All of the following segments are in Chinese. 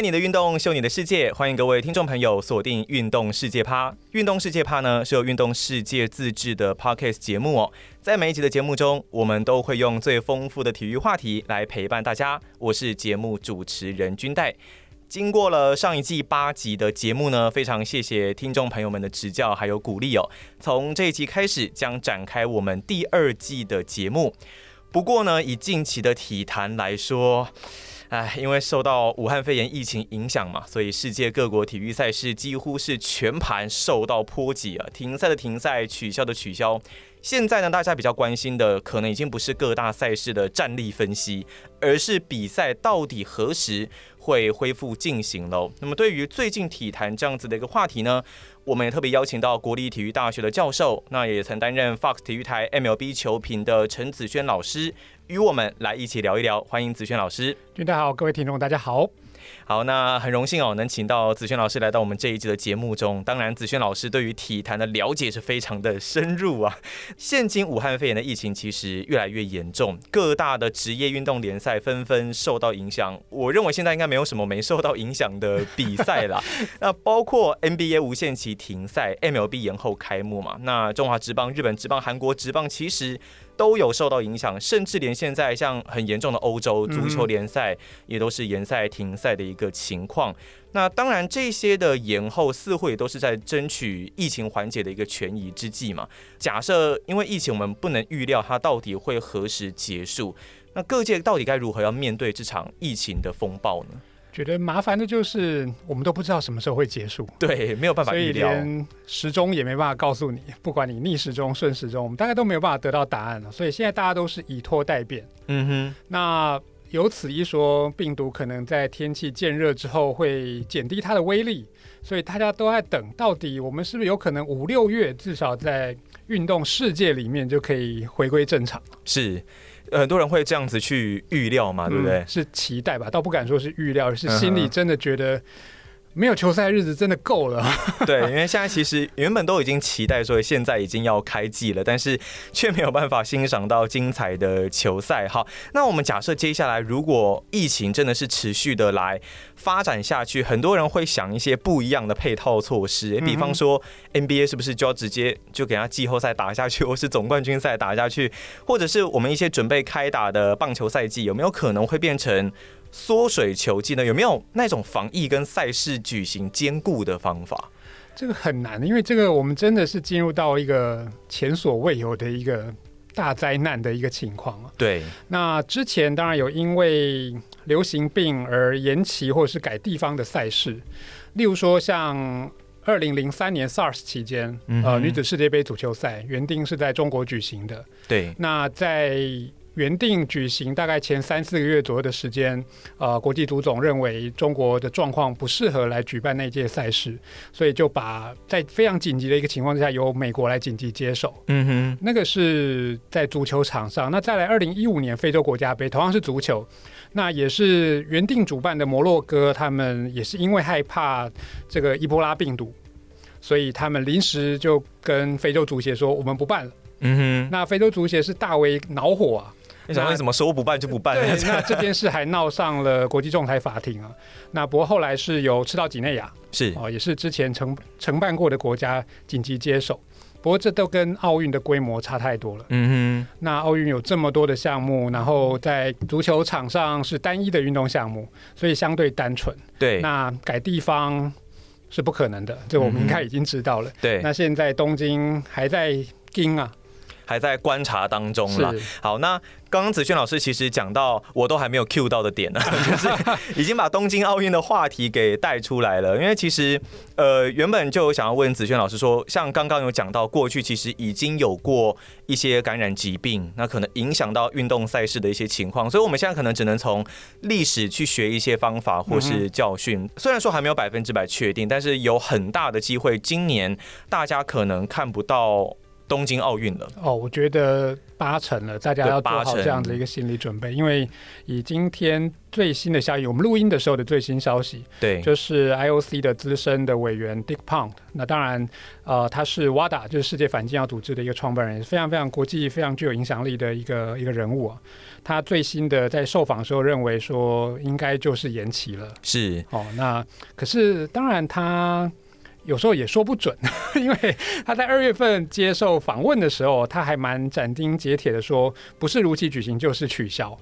爱你的运动，秀你的世界，欢迎各位听众朋友锁定《运动世界趴》。《运动世界趴》呢是由运动世界自制的 Podcast 节目哦。在每一集的节目中，我们都会用最丰富的体育话题来陪伴大家。我是节目主持人君代。经过了上一季八集的节目呢，非常谢谢听众朋友们的指教还有鼓励哦。从这一集开始，将展开我们第二季的节目。不过呢，以近期的体坛来说，哎，因为受到武汉肺炎疫情影响嘛，所以世界各国体育赛事几乎是全盘受到波及啊，停赛的停赛，取消的取消。现在呢，大家比较关心的可能已经不是各大赛事的战力分析，而是比赛到底何时会恢复进行了。那么，对于最近体坛这样子的一个话题呢，我们也特别邀请到国立体育大学的教授，那也曾担任 Fox 体育台 MLB 球评的陈子轩老师，与我们来一起聊一聊。欢迎子轩老师。大家好，各位听众，大家好。好，那很荣幸哦，能请到子轩老师来到我们这一集的节目中。当然，子轩老师对于体坛的了解是非常的深入啊。现今武汉肺炎的疫情其实越来越严重，各大的职业运动联赛纷纷受到影响。我认为现在应该没有什么没受到影响的比赛了。那包括 NBA 无限期停赛，MLB 延后开幕嘛。那中华职棒、日本职棒、韩国职棒其实。都有受到影响，甚至连现在像很严重的欧洲足球联赛也都是延赛停赛的一个情况。那当然，这些的延后似乎也都是在争取疫情缓解的一个权宜之计嘛。假设因为疫情，我们不能预料它到底会何时结束，那各界到底该如何要面对这场疫情的风暴呢？觉得麻烦的就是我们都不知道什么时候会结束，对，没有办法预料，所以连时钟也没办法告诉你，不管你逆时钟、顺时钟，我们大概都没有办法得到答案了。所以现在大家都是以拖待变。嗯哼，那由此一说，病毒可能在天气渐热之后会减低它的威力，所以大家都在等，到底我们是不是有可能五六月至少在运动世界里面就可以回归正常？是。很多人会这样子去预料嘛，对不对？嗯，是期待吧，倒不敢说是预料，而是心里真的觉得。没有球赛日子真的够了。对，因为现在其实原本都已经期待说现在已经要开季了，但是却没有办法欣赏到精彩的球赛。好，那我们假设接下来如果疫情真的是持续的来发展下去，很多人会想一些不一样的配套措施，比方说 NBA 是不是就要直接就给他季后赛打下去，或是总冠军赛打下去，或者是我们一些准备开打的棒球赛季有没有可能会变成？缩水球技呢，有没有那种防疫跟赛事举行兼顾的方法？这个很难，因为这个我们真的是进入到一个前所未有的一个大灾难的一个情况啊。对，那之前当然有因为流行病而延期或者是改地方的赛事，例如说像二零零三年 SARS 期间，嗯、呃，女子世界杯足球赛原定是在中国举行的。对，那在原定举行大概前三四个月左右的时间，呃，国际足总认为中国的状况不适合来举办那届赛事，所以就把在非常紧急的一个情况之下，由美国来紧急接手。嗯哼，那个是在足球场上。那再来，二零一五年非洲国家杯同样是足球，那也是原定主办的摩洛哥，他们也是因为害怕这个伊波拉病毒，所以他们临时就跟非洲足协说，我们不办了。嗯哼，那非洲足协是大为恼火啊。你想为什么说不办就不办？对，那这件事还闹上了国际仲裁法庭啊。那不过后来是由赤道几内亚是哦，也是之前承承办过的国家紧急接手。不过这都跟奥运的规模差太多了。嗯哼，那奥运有这么多的项目，然后在足球场上是单一的运动项目，所以相对单纯。对，那改地方是不可能的，这我们应该已经知道了。对，那现在东京还在盯啊。还在观察当中了。好，那刚刚子轩老师其实讲到我都还没有 cue 到的点呢，就是已经把东京奥运的话题给带出来了。因为其实呃原本就想要问子轩老师说，像刚刚有讲到过去其实已经有过一些感染疾病，那可能影响到运动赛事的一些情况，所以我们现在可能只能从历史去学一些方法或是教训。虽然说还没有百分之百确定，但是有很大的机会，今年大家可能看不到。东京奥运了？哦，我觉得八成了，大家要做好这样的一个心理准备，因为以今天最新的消息，我们录音的时候的最新消息，对，就是 IOC 的资深的委员 Dick Pound，那当然，呃，他是 WADA，就是世界反禁药组织的一个创办人，也是非常非常国际、非常具有影响力的一个一个人物啊。他最新的在受访的时候认为说，应该就是延期了。是哦，那可是当然他有时候也说不准，因为他在二月份接受访问的时候，他还蛮斩钉截铁的说，不是如期举行就是取消。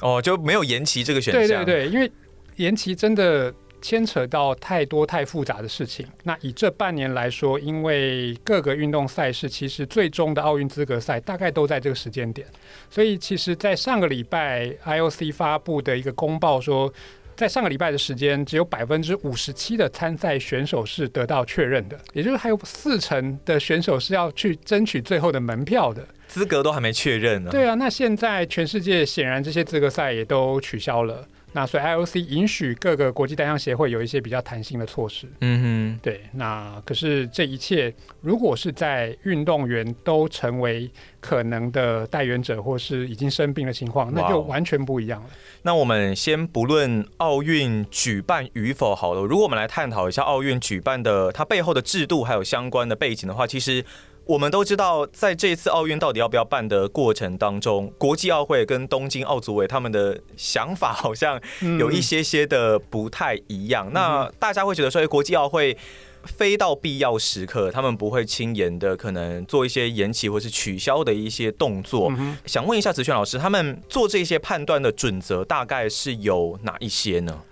哦，就没有延期这个选项。对对对，因为延期真的。牵扯到太多太复杂的事情。那以这半年来说，因为各个运动赛事其实最终的奥运资格赛大概都在这个时间点，所以其实，在上个礼拜 IOC 发布的一个公报说，在上个礼拜的时间，只有百分之五十七的参赛选手是得到确认的，也就是还有四成的选手是要去争取最后的门票的，资格都还没确认呢。对啊，那现在全世界显然这些资格赛也都取消了。那所以 IOC 允许各个国际单项协会有一些比较弹性的措施。嗯哼，对。那可是这一切，如果是在运动员都成为可能的代言者，或是已经生病的情况，那就完全不一样了。那我们先不论奥运举办与否好了，如果我们来探讨一下奥运举办的它背后的制度还有相关的背景的话，其实。我们都知道，在这一次奥运到底要不要办的过程当中，国际奥会跟东京奥组委他们的想法好像有一些些的不太一样。嗯、那大家会觉得说，国际奥会非到必要时刻，他们不会轻言的可能做一些延期或是取消的一些动作。嗯、想问一下子轩老师，他们做这些判断的准则大概是有哪一些呢？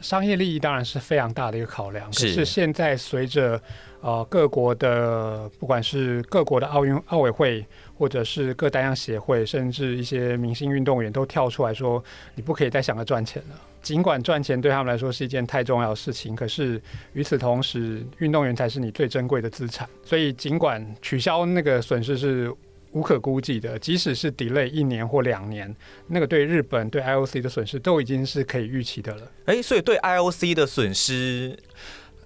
商业利益当然是非常大的一个考量，可是现在随着呃各国的不管是各国的奥运奥委会，或者是各单项协会，甚至一些明星运动员都跳出来说，你不可以再想着赚钱了。尽管赚钱对他们来说是一件太重要的事情，可是与此同时，运动员才是你最珍贵的资产。所以尽管取消那个损失是。无可估计的，即使是 delay 一年或两年，那个对日本、对 IOC 的损失都已经是可以预期的了。哎、欸，所以对 IOC 的损失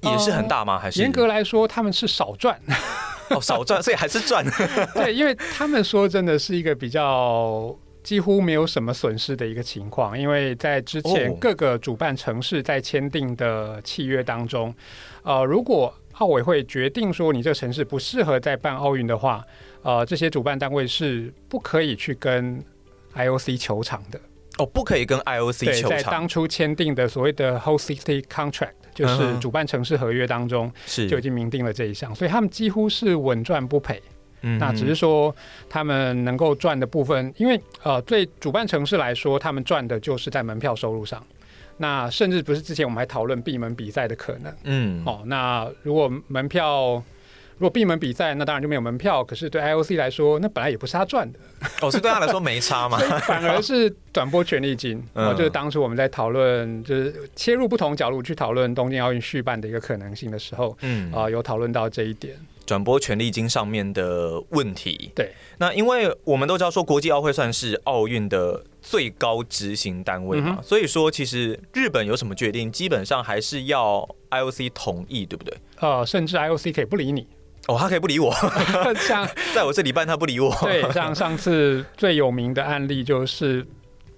也是很大吗？还是严格来说，他们是少赚 哦，少赚，所以还是赚。对，因为他们说真的是一个比较几乎没有什么损失的一个情况，因为在之前各个主办城市在签订的契约当中，呃，如果奥委会决定说你这个城市不适合再办奥运的话。呃，这些主办单位是不可以去跟 IOC 球场的哦，不可以跟 IOC 球场。在当初签订的所谓的 Host City Contract，就是主办城市合约当中，是就已经明定了这一项，所以他们几乎是稳赚不赔。嗯，那只是说他们能够赚的部分，因为呃，对主办城市来说，他们赚的就是在门票收入上。那甚至不是之前我们还讨论闭门比赛的可能。嗯，哦，那如果门票。如果闭门比赛，那当然就没有门票。可是对 IOC 来说，那本来也不是他赚的。哦，是对他来说没差嘛？反而是转播权利金。嗯，就是当初我们在讨论，就是切入不同角度去讨论东京奥运续办的一个可能性的时候，嗯，啊，有讨论到这一点。转播权利金上面的问题。对。那因为我们都知道说，国际奥会算是奥运的最高执行单位嘛，嗯，所以说其实日本有什么决定，基本上还是要 IOC 同意，对不对？呃，甚至 IOC 可以不理你。哦，他可以不理我，像 在我这里办，他不理我。对，像上次最有名的案例就是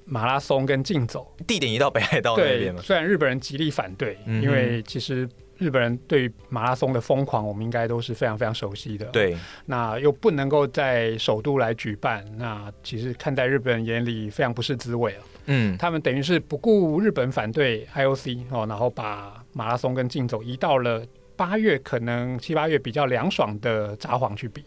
马拉松跟竞走，地点移到北海道那边嘛。虽然日本人极力反对，嗯，因为其实日本人对于马拉松的疯狂，我们应该都是非常非常熟悉的。对，那又不能够在首都来举办，那其实看在日本人眼里非常不是滋味啊。嗯，他们等于是不顾日本反对 IOC 哦，然后把马拉松跟竞走移到了。八月可能七八月比较凉爽的札幌去比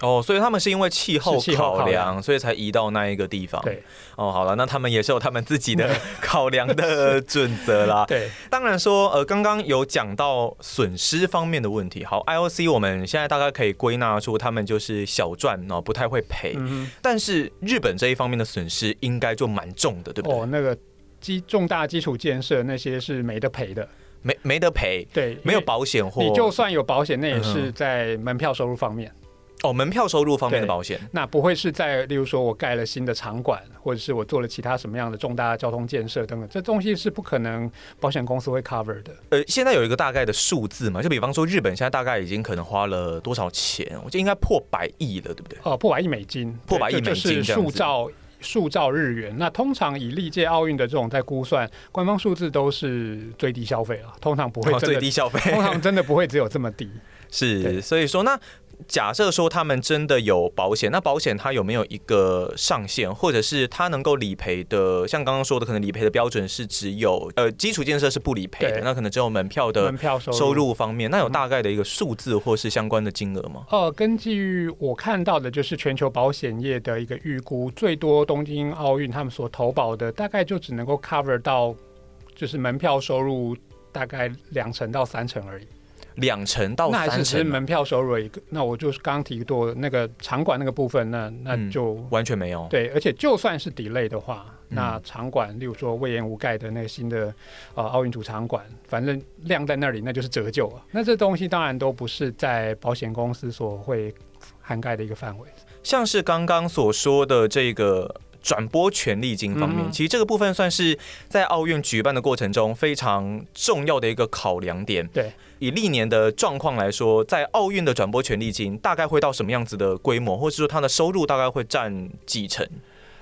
哦，所以他们是因为气候考量，所以才移到那一个地方。对，哦，好了，那他们也是有他们自己的考量的准则啦。对，当然说，呃，刚刚有讲到损失方面的问题。好，IOC 我们现在大概可以归纳出他们就是小赚哦，不太会赔。嗯。但是日本这一方面的损失应该就蛮重的，对不对？哦，那个基重大基础建设那些是没得赔的。没没得赔，对，没有保险或你就算有保险，那也是在门票收入方面。哦，门票收入方面的保险，那不会是在例如说我盖了新的场馆，或者是我做了其他什么样的重大交通建设等等，这东西是不可能保险公司会 cover 的。呃，现在有一个大概的数字嘛，就比方说日本现在大概已经可能花了多少钱？我觉得应该破百亿了，对不对？哦，破百亿美金，破百亿美金，是数兆数兆日元。那通常以历届奥运的这种在估算，官方数字都是最低消费了，通常不会最低消费，通常真的不会只有这么低。是，所以说那。假设说他们真的有保险，那保险它有没有一个上限，或者是它能够理赔的？像刚刚说的，可能理赔的标准是只有呃基础建设是不理赔的，那可能只有门票的门票收入方面，那有大概的一个数字或是相关的金额吗？呃，根据我看到的，就是全球保险业的一个预估，最多东京奥运他们所投保的大概就只能够 cover 到就是门票收入大概两成到三成而已。两成到三成，那还是门票收入一个。那我就是刚刚提过那个场馆那个部分，那那就、嗯、完全没有。对，而且就算是 delay 的话，嗯、那场馆，例如说魏延无盖的那个新的呃奥运主场馆，反正晾在那里，那就是折旧啊。那这东西当然都不是在保险公司所会涵盖的一个范围。像是刚刚所说的这个。转播权利金方面，其实这个部分算是在奥运举办的过程中非常重要的一个考量点。对，以历年的状况来说，在奥运的转播权利金大概会到什么样子的规模，或者说它的收入大概会占几成？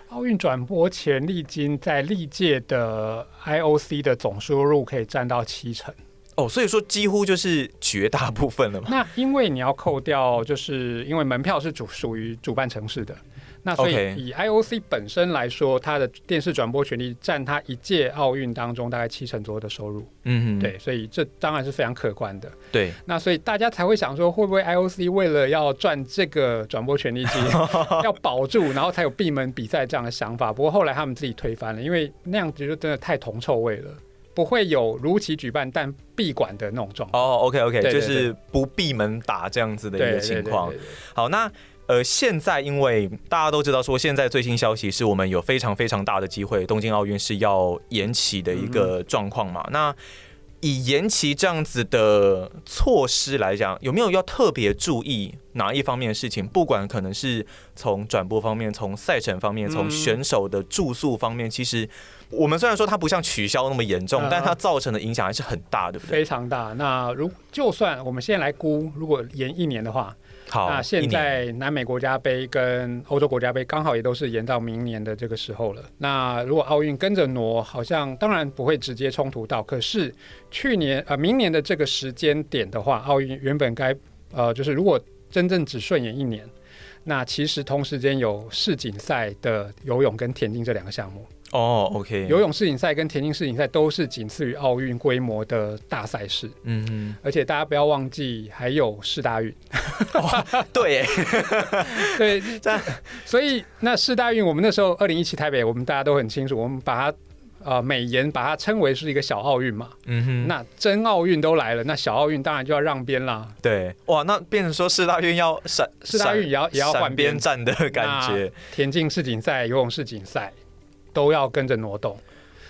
奥运转播权利金在历届的 IOC 的总收入可以占到七成。哦，所以说几乎就是绝大部分了嘛。那因为你要扣掉，就是因为门票是主属于主办城市的。那所以以 IOC 本身来说，它的电视转播权利占它一届奥运当中大概七成左右的收入。嗯，对，所以这当然是非常可观的。对，那所以大家才会想说，会不会 IOC 为了要赚这个转播权利金，要保住，然后才有闭门比赛这样的想法？不过后来他们自己推翻了，因为那样子就真的太铜臭味了，不会有如期举办但闭馆的那种状况。哦，OK OK，就是不闭门打这样子的一个情况。好，那。呃，现在因为大家都知道，说现在最新消息是我们有非常非常大的机会，东京奥运是要延期的一个状况嘛。嗯、那以延期这样子的措施来讲，有没有要特别注意哪一方面的事情？不管可能是从转播方面、从赛程方面、从选手的住宿方面，其实我们虽然说它不像取消那么严重，但它造成的影响还是很大，对不对？非常大。那如就算我们现在来估，如果延一年的话。好，那现在南美国家杯跟欧洲国家杯刚好也都是延到明年的这个时候了。那如果奥运跟着挪，好像当然不会直接冲突到。可是去年呃明年的这个时间点的话，奥运原本该呃就是如果真正只顺延一年，那其实同时间有世锦赛的游泳跟田径这两个项目。哦、oh，OK，游泳世锦赛跟田径世锦赛都是仅次于奥运规模的大赛事。嗯嗯，而且大家不要忘记还有世大运。哦、对，对，这，所以那世大运，我们那时候二零一七台北，我们大家都很清楚，我们把它呃美颜把它称为是一个小奥运嘛。嗯哼，那真奥运都来了，那小奥运当然就要让边啦。对，哇，那变成说四大运要闪，四大运也要也要换边站的感觉。田径世锦赛、游泳世锦赛。都要跟着挪动，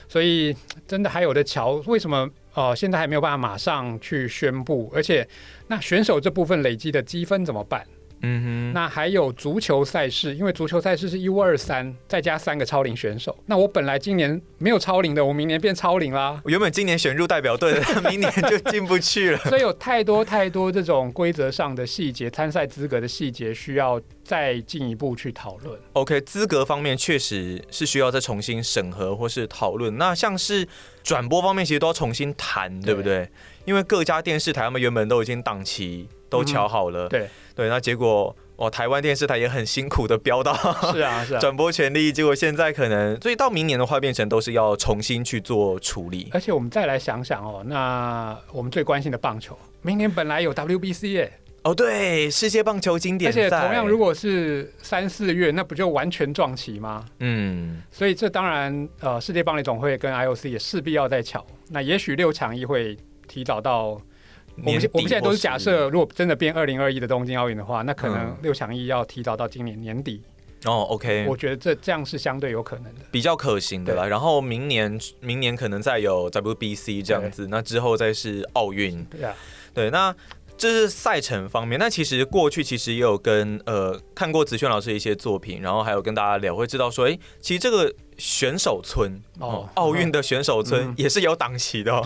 所以真的还有的桥。为什么哦现在还没有办法马上去宣布？而且那选手这部分累积的积分怎么办？嗯哼，那还有足球赛事，因为足球赛事是一五二三，再加三个超龄选手。那我本来今年没有超龄的，我明年变超龄啦。我原本今年选入代表队的，明年就进不去了。所以有太多太多这种规则上的细节、参赛资格的细节，需要再进一步去讨论。OK，资格方面确实是需要再重新审核或是讨论。那像是转播方面，其实都要重新谈，对不对？因为各家电视台他们原本都已经档期都瞧好了。嗯、对。对，那结果哦，台湾电视台也很辛苦的标到，是啊是啊，转播权利，结果现在可能，所以到明年的话，变成都是要重新去做处理。而且我们再来想想哦，那我们最关心的棒球，明年本来有 WBC 耶，哦对，世界棒球经典赛，而且同样如果是三四月，那不就完全撞齐吗？嗯，所以这当然呃，世界棒垒总会跟 IOC 也势必要再巧，那也许六强一会提早到。我们我们现在都是假设，如果真的变二零二一的东京奥运的话，那可能六强一要提早到今年年底。哦，OK，我觉得这这样是相对有可能的，比较可行的啦。然后明年明年可能再有 WBC 这样子，那之后再是奥运。对啊，对，那这是赛程方面，那其实过去其实也有跟呃看过子轩老师的一些作品，然后还有跟大家聊，会知道说，哎，其实这个选手村哦，奥运的选手村也是有档期的哦。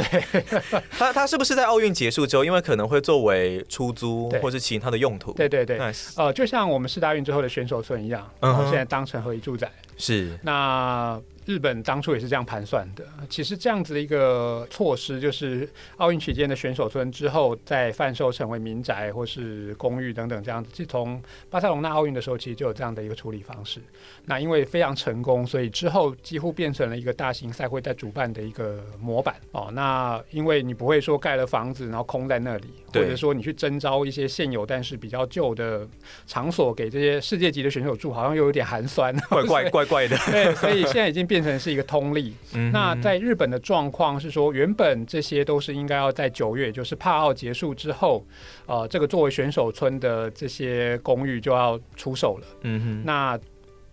他他是不是在奥运结束之后，因为可能会作为出租或是其他的用途？对对对，呃，就像我们四大运之后的选手村一样，然后现在当成合一住宅。是。那。日本当初也是这样盘算的。其实这样子的一个措施，就是奥运期间的选手村之后再贩售成为民宅或是公寓等等这样子。自从巴塞隆纳奥运的时候，其实就有这样的一个处理方式。那因为非常成功，所以之后几乎变成了一个大型赛会在主办的一个模板哦。那因为你不会说盖了房子然后空在那里，或者说你去征招一些现有但是比较旧的场所给这些世界级的选手住，好像又有点寒酸，怪怪怪怪的。对，所以现在已经变。变成是一个通例。嗯、那在日本的状况是说，原本这些都是应该要在九月，就是帕奥结束之后，呃，这个作为选手村的这些公寓就要出手了。嗯哼，那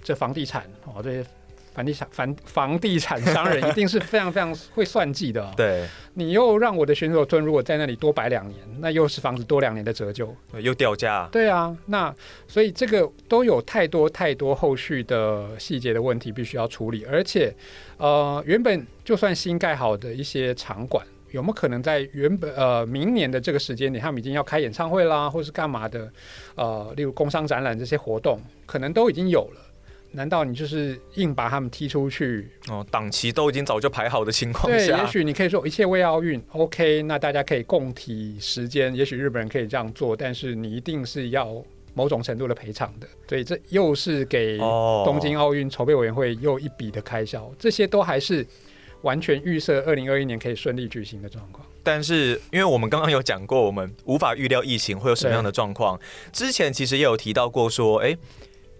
这房地产哦，这些。房地产房房地产商人一定是非常非常会算计的。对，你又让我的选手村如果在那里多摆两年，那又是房子多两年的折旧，又掉价。对啊，那所以这个都有太多太多后续的细节的问题必须要处理，而且呃，原本就算新盖好的一些场馆，有没有可能在原本呃明年的这个时间点，他们已经要开演唱会啦，或是干嘛的？呃，例如工商展览这些活动，可能都已经有了。难道你就是硬把他们踢出去？哦，档期都已经早就排好的情况下，对，也许你可以说一切为奥运，OK，那大家可以共体时间。也许日本人可以这样做，但是你一定是要某种程度的赔偿的。所以这又是给东京奥运筹备委员会又一笔的开销。这些都还是完全预设二零二一年可以顺利举行的状况。但是，因为我们刚刚有讲过，我们无法预料疫情会有什么样的状况。之前其实也有提到过，说，哎。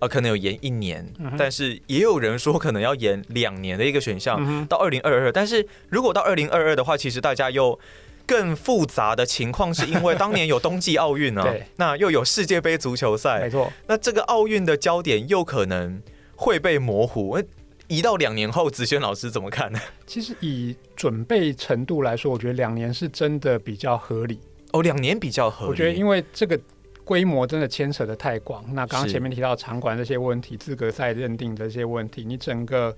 可能有延一年，但是也有人说可能要延两年的一个选项，到二零二二。但是如果到二零二二的话，其实大家又更复杂的情况，是因为当年有冬季奥运啊，那又有世界杯足球赛，没错。那这个奥运的焦点又可能会被模糊，一到两年后，子轩老师怎么看呢？其实以准备程度来说，我觉得两年是真的比较合理。哦，两年比较合理。我觉得因为这个。规模真的牵扯的太广。那刚刚前面提到场馆这些问题、资格赛认定这些问题，你整个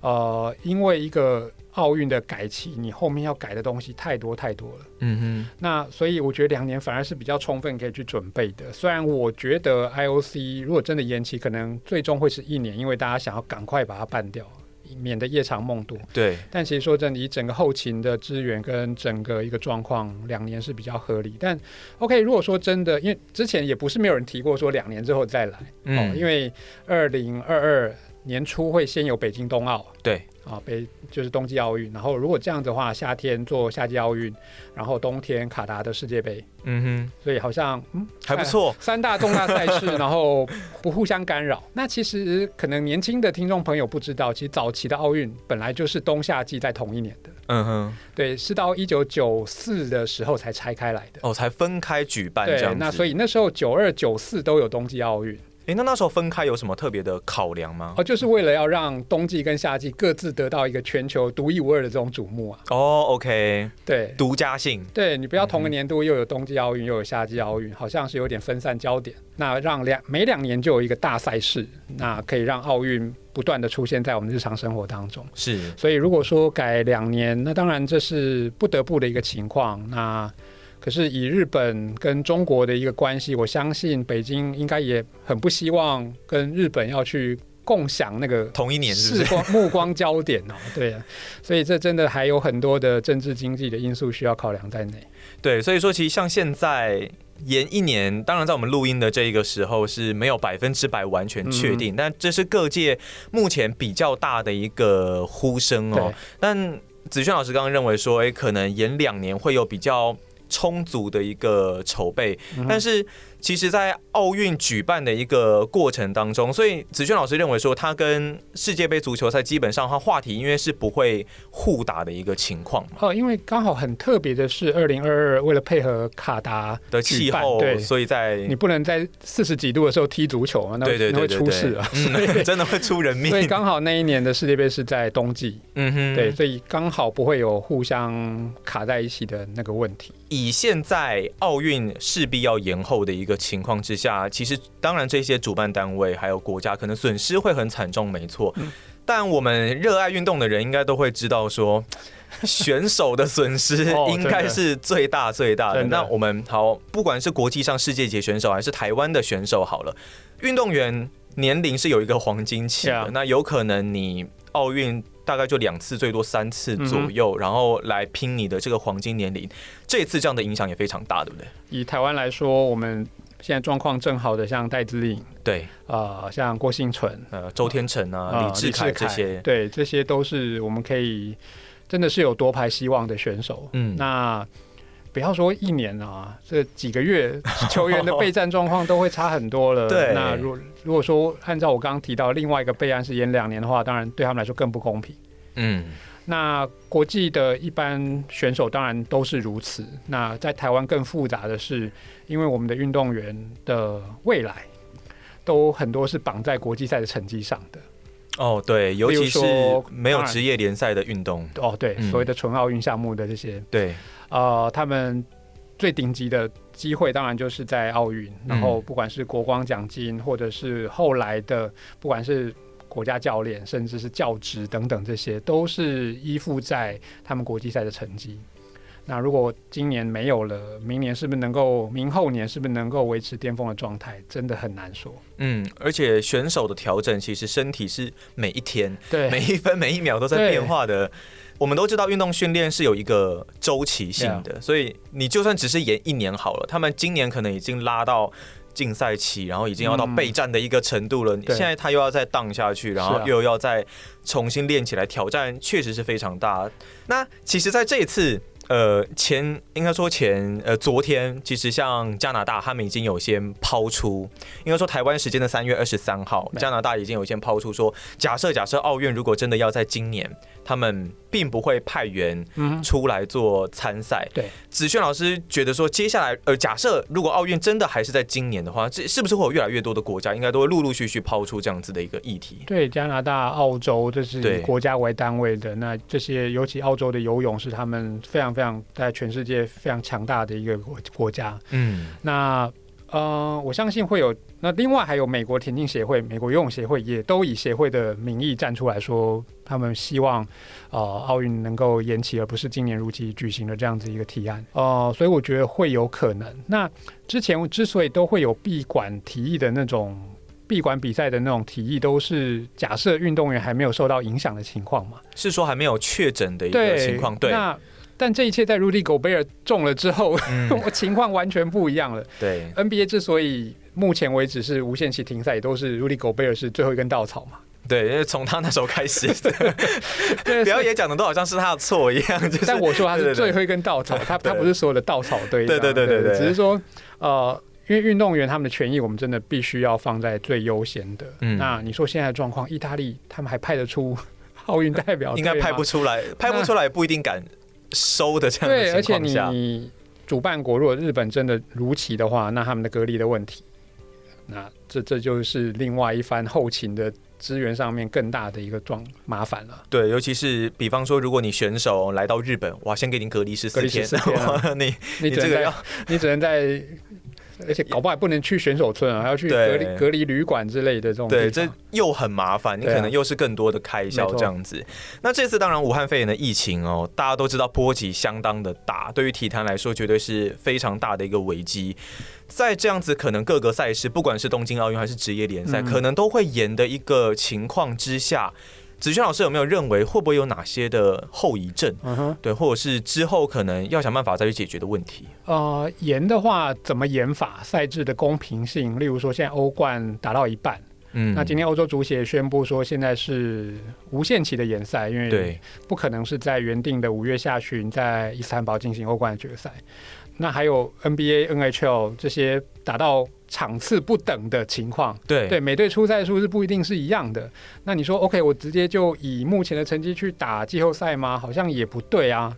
呃，因为一个奥运的改期，你后面要改的东西太多太多了。嗯哼。那所以我觉得两年反而是比较充分可以去准备的。虽然我觉得 IOC 如果真的延期，可能最终会是一年，因为大家想要赶快把它办掉。免得夜长梦多。对，但其实说真的，以整个后勤的资源跟整个一个状况，两年是比较合理。但 OK，如果说真的，因为之前也不是没有人提过说两年之后再来，嗯，哦，因为二零二二年初会先有北京冬奥，对。啊，北就是冬季奥运，然后如果这样子的话，夏天做夏季奥运，然后冬天卡达的世界杯，嗯哼，所以好像嗯还不错，三大重大赛事，然后不互相干扰。那其实可能年轻的听众朋友不知道，其实早期的奥运本来就是冬夏季在同一年的，嗯哼，对，是到一九九四的时候才拆开来的，哦，才分开举办这样那所以那时候九二九四都有冬季奥运。哎，那那时候分开有什么特别的考量吗？哦，就是为了要让冬季跟夏季各自得到一个全球独一无二的这种瞩目啊。哦，OK，对，独家性。对，你不要同个年度又有冬季奥运又有夏季奥运，好像是有点分散焦点。那让两每两年就有一个大赛事，那可以让奥运不断的出现在我们日常生活当中。是，所以如果说改两年，那当然这是不得不的一个情况。那可是以日本跟中国的一个关系，我相信北京应该也很不希望跟日本要去共享那个同一年视光 目光焦点哦。对啊，所以这真的还有很多的政治经济的因素需要考量在内。对，所以说其实像现在延一年，当然在我们录音的这一个时候是没有百分之百完全确定，嗯，但这是各界目前比较大的一个呼声哦。但子轩老师刚刚认为说，哎，可能延两年会有比较。充足的一个筹备，但是其实，在奥运举办的一个过程当中，所以子轩老师认为说，他跟世界杯足球赛基本上，他话题因为是不会互打的一个情况。哦，因为刚好很特别的是，二零二二为了配合卡达的气候，对，所以在你不能在四十几度的时候踢足球嘛，那会那会出事啊，嗯，真的会出人命。所以刚好那一年的世界杯是在冬季，嗯哼，对，所以刚好不会有互相卡在一起的那个问题。以现在奥运势必要延后的一个情况之下，其实当然这些主办单位还有国家可能损失会很惨重，没错。但我们热爱运动的人应该都会知道，说选手的损失 应该是最大最大的。那我们好，不管是国际上世界级选手还是台湾的选手，好了，运动员年龄是有一个黄金期的。那有可能你奥运。大概就两次，最多三次左右，嗯，然后来拼你的这个黄金年龄。这次这样的影响也非常大，对不对？以台湾来说，我们现在状况正好的，像戴资颖，对，啊、呃，像郭婞淳，呃，周天成啊，呃、李志凯这些，对，这些都是我们可以真的是有夺牌希望的选手。嗯，那。不要说一年啊，这几个月球员的备战状况都会差很多了。对，那如如果说按照我刚刚提到另外一个备案是延两年的话，当然对他们来说更不公平。嗯，那国际的一般选手当然都是如此。那在台湾更复杂的是，因为我们的运动员的未来都很多是绑在国际赛的成绩上的。哦，对，尤其是没有职业联赛的运动。哦，对，所谓的纯奥运项目的这些，对。呃，他们最顶级的机会当然就是在奥运，然后不管是国光奖金，或者是后来的，不管是国家教练，甚至是教职等等，这些都是依附在他们国际赛的成绩。那如果今年没有了，明年是不是能够，明后年是不是能够维持巅峰的状态，真的很难说。嗯，而且选手的调整，其实身体是每一天、对，每一分每一秒都在变化的。我们都知道运动训练是有一个周期性的.所以你就算只是延一年好了，他们今年可能已经拉到竞赛期，然后已经要到备战的一个程度了。嗯、现在他又要再荡下去，然后又要再重新练起来，挑战确实是非常大。那其实，在这一次。呃，前应该说前呃昨天，其实像加拿大，他们已经有先抛出，应该说台湾时间的三月二十三号，加拿大已经有先抛出说，假设假设奥运如果真的要在今年，他们并不会派员出来做参赛。对，子轩老师觉得说，接下来呃，假设如果奥运真的还是在今年的话，这是不是会有越来越多的国家应该都会陆陆续续抛出这样子的一个议题？对，加拿大、澳洲，这是以国家为单位的，那这些尤其澳洲的游泳是他们非常非常在全世界非常强大的一个国国家。嗯，那呃，我相信会有。那另外还有美国田径协会、美国游泳协会也都以协会的名义站出来说，他们希望呃奥运能够延期，而不是今年如期举行的这样子一个提案。呃，所以我觉得会有可能。那之前之所以都会有闭馆提议的那种闭馆比赛的那种提议，都是假设运动员还没有受到影响的情况嘛？是说还没有确诊的一个情况？对。那但这一切在 Rudy Gobert 中了之后，嗯、情况完全不一样了。对，NBA 之所以目前为止是无限期停赛，也都是 Rudy Gobert 是最后一根稻草嘛。对，因为从他那时候开始 不要也讲的都好像是他的错一样。就是、但我说他是最后一根稻草，他他不是所有的稻草堆。对对对对对，只是说呃，因为运动员他们的权益，我们真的必须要放在最优先的。嗯，那你说现在的状况，意大利他们还派得出奥运代表？应该派不出来，派不出来也不一定敢。收的这样的对，而且你主办国如果日本真的如期的话，那他们的隔离的问题，那这这就是另外一番后勤的资源上面更大的一个状麻烦了。对，尤其是比方说，如果你选手来到日本，哇，先给你隔离十四天，你你这个要你只能在。而且搞不好还不能去选手村啊，还要去隔离隔离旅馆之类的这种。对，这又很麻烦，你可能又是更多的开销这样子。那这次当然武汉肺炎的疫情哦，大家都知道波及相当的大，对于体坛来说绝对是非常大的一个危机。在这样子可能各个赛事，不管是东京奥运还是职业联赛，可能都会延的一个情况之下。子轩老师有没有认为会不会有哪些的后遗症？嗯哼，对，或者是之后可能要想办法再去解决的问题？呃，延的话怎么延法？赛制的公平性，例如说现在欧冠打到一半，嗯，那今天欧洲足协宣布说现在是无限期的延赛，因为不可能是在原定的五月下旬在伊斯坦堡进行欧冠的决赛。那还有 NBA、NHL 这些打到场次不等的情况，对对，每队出赛数是不一定是一样的。那你说 OK，我直接就以目前的成绩去打季后赛吗？好像也不对啊。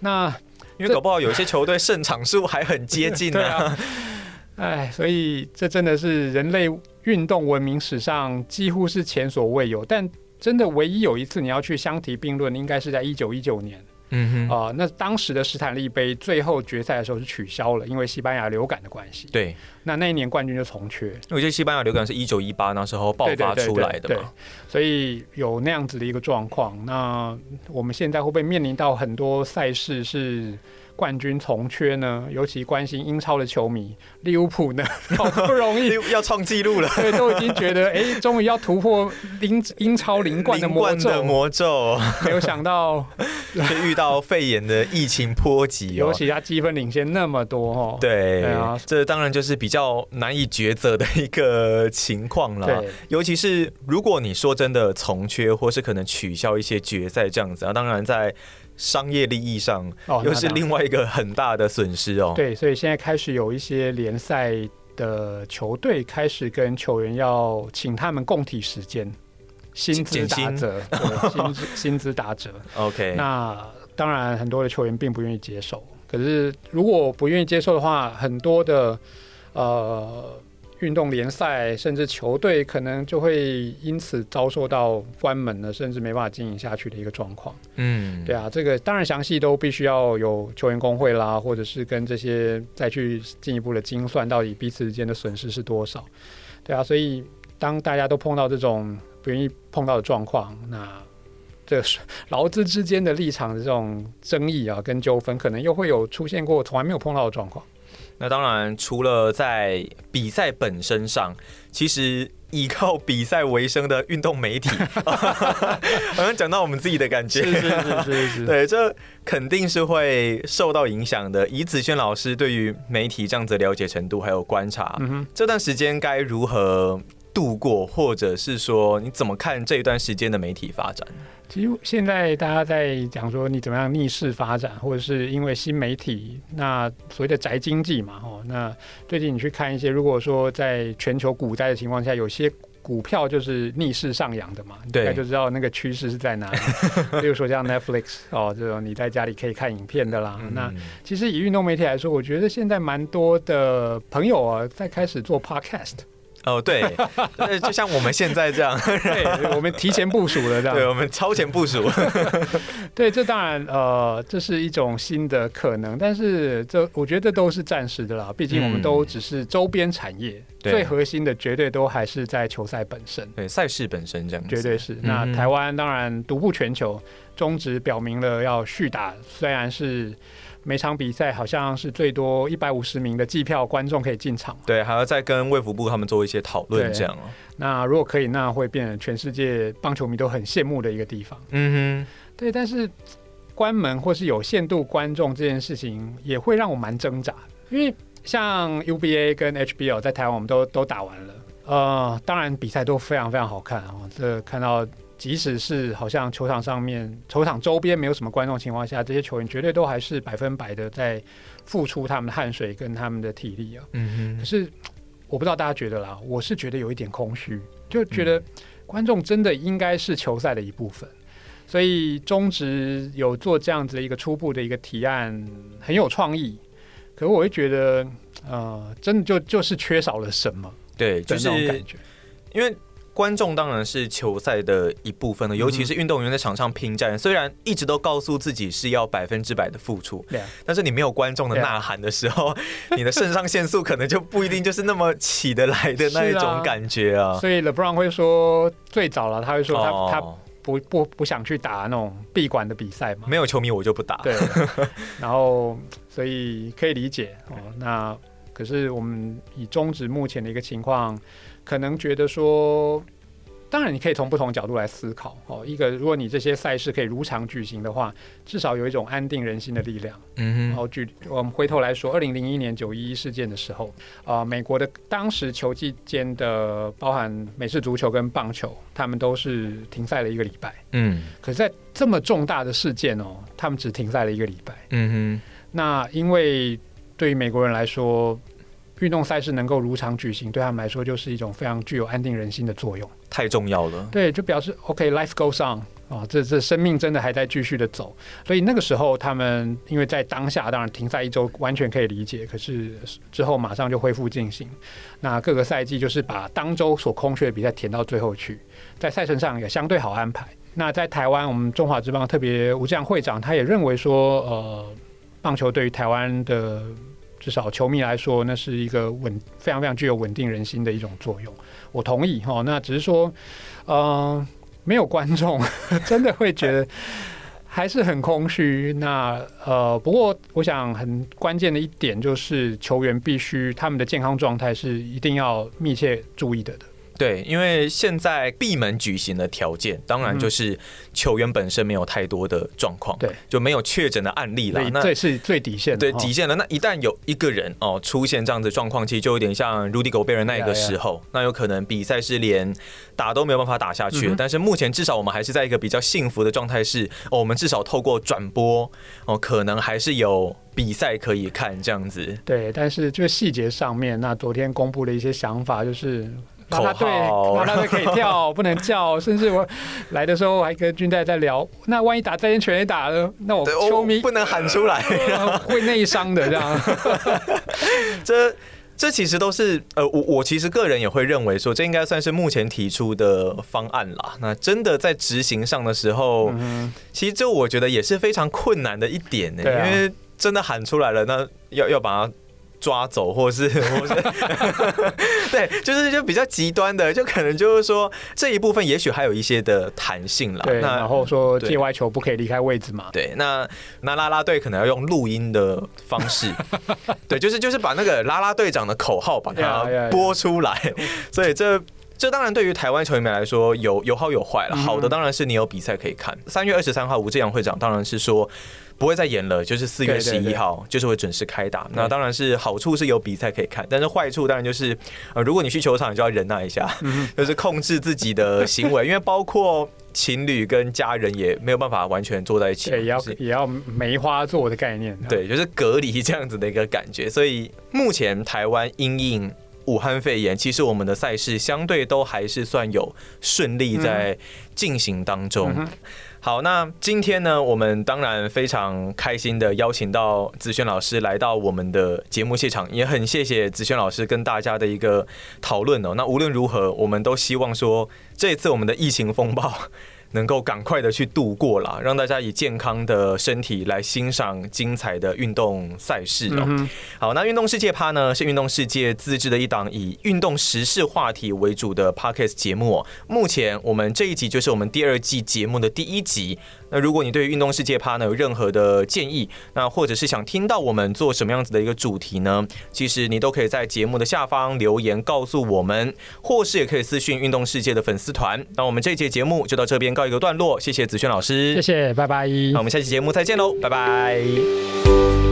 那因为搞不好有些球队胜场数还很接近呢、啊。哎，所以这真的是人类运动文明史上几乎是前所未有。但真的唯一有一次你要去相提并论，应该是在一九一九年。嗯哼，啊、呃，那当时的史坦利杯最后决赛的时候是取消了，因为西班牙流感的关系。对，那那一年冠军就重缺。我觉得西班牙流感是一九一八那时候爆发出来的嘛，所以有那样子的一个状况。那我们现在会不会面临到很多赛事是？冠军从缺呢，尤其关心英超的球迷，利物浦呢，好不容易 要创纪录了，对，都已经觉得哎，终于要突破英英超零冠的魔咒，魔咒，没有想到 却遇到肺炎的疫情波及，尤其他积分领先那么多哦，对，对啊，这当然就是比较难以抉择的一个情况了。对，尤其是如果你说真的从缺，或是可能取消一些决赛这样子啊，当然在。商业利益上，又是另外一个很大的损失哦。对，所以现在开始有一些联赛的球队开始跟球员要请他们共体时间，薪资打折，薪资 薪资打折。OK，那当然很多的球员并不愿意接受。可是如果不愿意接受的话，很多的呃。运动联赛甚至球队可能就会因此遭受到关门了，甚至没办法经营下去的一个状况。嗯，对啊，这个当然详细都必须要有球员工会啦，或者是跟这些再去进一步的精算，到底彼此之间的损失是多少。对啊，所以当大家都碰到这种不愿意碰到的状况，那这 劳资之间的立场的这种争议啊，跟纠纷，可能又会有出现过从来没有碰到的状况。那当然，除了在比赛本身上，其实依靠比赛为生的运动媒体，好像讲到我们自己的感觉，是是是是是，对，这肯定是会受到影响的。以子轩老师对于媒体这样子的了解程度还有观察，嗯，这段时间该如何度过，或者是说你怎么看这一段时间的媒体发展？其实现在大家在讲说你怎么样逆势发展，或者是因为新媒体，那所谓的宅经济嘛，哦，那最近你去看一些，如果说在全球股灾的情况下，有些股票就是逆势上扬的嘛，对，那就知道那个趋势是在哪里。比如说像 Netflix 哦，这种你在家里可以看影片的啦。嗯、那其实以运动媒体来说，我觉得现在蛮多的朋友啊，在开始做 Podcast。哦，对，就像我们现在这样，对，我们提前部署了这样，对，我们超前部署。对，这当然呃，这是一种新的可能，但是这我觉得都是暂时的啦，毕竟我们都只是周边产业，嗯、最核心的绝对都还是在球赛本身，对，赛事本身这样子，绝对是。那台湾当然独步全球，中职表明了要续打，虽然是。每场比赛好像是最多一百五十名的计票观众可以进场，对，还要再跟卫福部他们做一些讨论，这样哦。那如果可以，那会变成全世界棒球迷都很羡慕的一个地方。嗯哼，对。但是关门或是有限度观众这件事情，也会让我蛮挣扎，因为像 UBA 跟 HBL 在台湾我们都都打完了，呃，当然比赛都非常非常好看啊，这看到。即使是好像球场上面、球场周边没有什么观众情况下，这些球员绝对都还是百分百的在付出他们的汗水跟他们的体力啊。嗯嗯。可是我不知道大家觉得啦，我是觉得有一点空虚，就觉得观众真的应该是球赛的一部分。所以中职有做这样子的一个初步的一个提案，很有创意。可是我会觉得，呃，真的就就是缺少了什么？对，就是那种感觉，因为。观众当然是球赛的一部分了，尤其是运动员在场上拼战，虽然一直都告诉自己是要百分之百的付出，但是你没有观众的呐喊的时候，你的肾上腺素可能就不一定就是那么起得来的那一种感觉啊。所以 LeBron 会说，最早了，他会说他他不不不想去打那种闭馆的比赛嘛，没有球迷我就不打。对，然后所以可以理解哦。那可是我们以中止目前的一个情况。可能觉得说，当然你可以从不同角度来思考哦。一个，如果你这些赛事可以如常举行的话，至少有一种安定人心的力量。嗯哼。然后举我们回头来说，二零零一年九一一事件的时候，啊、呃，美国的当时球季间的包含美式足球跟棒球，他们都是停赛了一个礼拜。嗯。可是在这么重大的事件哦，他们只停赛了一个礼拜。嗯哼。那因为对于美国人来说，运动赛事能够如常举行，对他们来说就是一种非常具有安定人心的作用。太重要了。对，就表示 OK，life、okay, goes on 啊，这这生命真的还在继续的走。所以那个时候，他们因为在当下，当然停赛一周完全可以理解。可是之后马上就恢复进行。那各个赛季就是把当周所空缺的比赛填到最后去，在赛程上也相对好安排。那在台湾，我们中华职棒特别吴志扬会长，他也认为说，呃，棒球对于台湾的至少球迷来说，那是一个稳非常非常具有稳定人心的一种作用。我同意哈，那只是说，呃，没有观众，真的会觉得还是很空虚。那呃，不过我想很关键的一点就是，球员必须他们的健康状态是一定要密切注意的的。对，因为现在闭门举行的条件，当然就是球员本身没有太多的状况，对，就没有确诊的案例了。那这是最底线的，对底线了。那一旦有一个人哦出现这样子状况，其实就有点像 Rudy Gobert 那个时候，那有可能比赛是连打都没有办法打下去。但是目前至少我们还是在一个比较幸福的状态，是哦，我们至少透过转播哦，可能还是有比赛可以看这样子。对，但是就细节上面，那昨天公布的一些想法就是。啦啦队，啦啦队可以跳，不能叫。甚至我来的时候还跟军代在聊，那万一打再见全垒打了，那我球迷不能喊出来，会内伤的这样。这这其实都是呃，我我其实个人也会认为说，这应该算是目前提出的方案啦。那真的在执行上的时候，其实就我觉得也是非常困难的一点呢，因为真的喊出来了，那要要把它。抓走，或是，或是，对，就是就比较极端的，就可能就是说这一部分也许还有一些的弹性了。对，然后说界外球不可以离开位置嘛。对，那那啦啦队可能要用录音的方式，对，就是就是把那个啦啦队长的口号把它播出来。所以这这当然对于台湾球迷来说有有好有坏了。好的当然是你有比赛可以看。三月二十三号吴志扬会长当然是说。不会再演了，就是四月十一号就是会准时开打。那当然是好处是有比赛可以看，但是坏处当然就是，呃，如果你去球场，你就要忍耐一下，就是控制自己的行为，因为包括情侣跟家人也没有办法完全坐在一起，也要也要梅花座的概念，对，就是隔离这样子的一个感觉。所以目前台湾因应武汉肺炎，其实我们的赛事相对都还是算有顺利在进行当中。好，那今天呢，我们当然非常开心的邀请到子轩老师来到我们的节目现场，也很谢谢子轩老师跟大家的一个讨论哦。那无论如何，我们都希望说，这一次我们的疫情风暴。能够赶快的去度过了，让大家以健康的身体来欣赏精彩的运动赛事哦。嗯、好，那运动世界趴呢，是运动世界自制的一档以运动时事话题为主的 Podcast 节目哦。目前我们这一集就是我们第二季节目的第一集。那如果你对于运动世界趴呢有任何的建议，那或者是想听到我们做什么样子的一个主题呢？其实你都可以在节目的下方留言告诉我们，或是也可以私讯运动世界的粉丝团。那我们这一节节目就到这边告一个段落，谢谢子轩老师，谢谢，拜拜。那我们下期节目再见喽，拜拜。